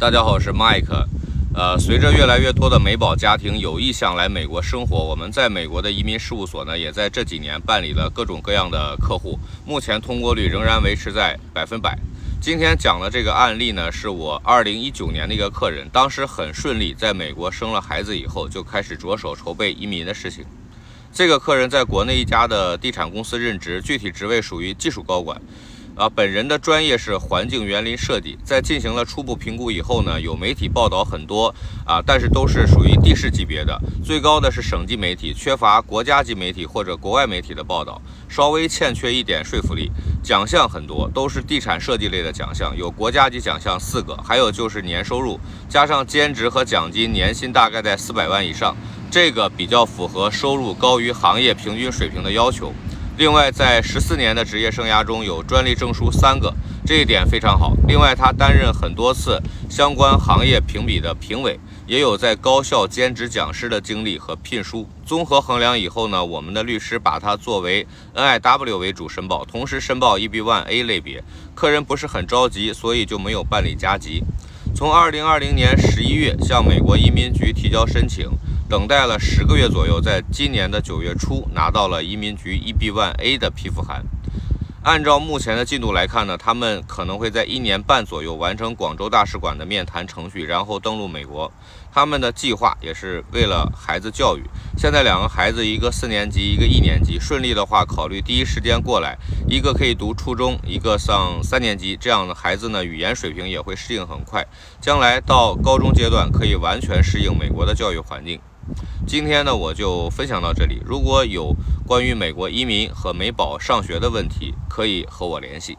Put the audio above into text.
大家好，我是 Mike。呃，随着越来越多的美宝家庭有意向来美国生活，我们在美国的移民事务所呢，也在这几年办理了各种各样的客户，目前通过率仍然维持在百分百。今天讲的这个案例呢，是我2019年的一个客人，当时很顺利，在美国生了孩子以后，就开始着手筹备移民的事情。这个客人在国内一家的地产公司任职，具体职位属于技术高管。啊，本人的专业是环境园林设计，在进行了初步评估以后呢，有媒体报道很多啊，但是都是属于地市级别的，最高的是省级媒体，缺乏国家级媒体或者国外媒体的报道，稍微欠缺一点说服力。奖项很多，都是地产设计类的奖项，有国家级奖项四个，还有就是年收入加上兼职和奖金，年薪大概在四百万以上，这个比较符合收入高于行业平均水平的要求。另外，在十四年的职业生涯中，有专利证书三个，这一点非常好。另外，他担任很多次相关行业评比的评委，也有在高校兼职讲师的经历和聘书。综合衡量以后呢，我们的律师把他作为 NIW 为主申报，同时申报 EB1A 类别。客人不是很着急，所以就没有办理加急。从2020年11月向美国移民局提交申请。等待了十个月左右，在今年的九月初拿到了移民局 EB1A 的批复函。按照目前的进度来看呢，他们可能会在一年半左右完成广州大使馆的面谈程序，然后登陆美国。他们的计划也是为了孩子教育。现在两个孩子，一个四年级，一个一年级，顺利的话，考虑第一时间过来，一个可以读初中，一个上三年级，这样的孩子呢，语言水平也会适应很快，将来到高中阶段可以完全适应美国的教育环境。今天呢，我就分享到这里。如果有关于美国移民和美宝上学的问题，可以和我联系。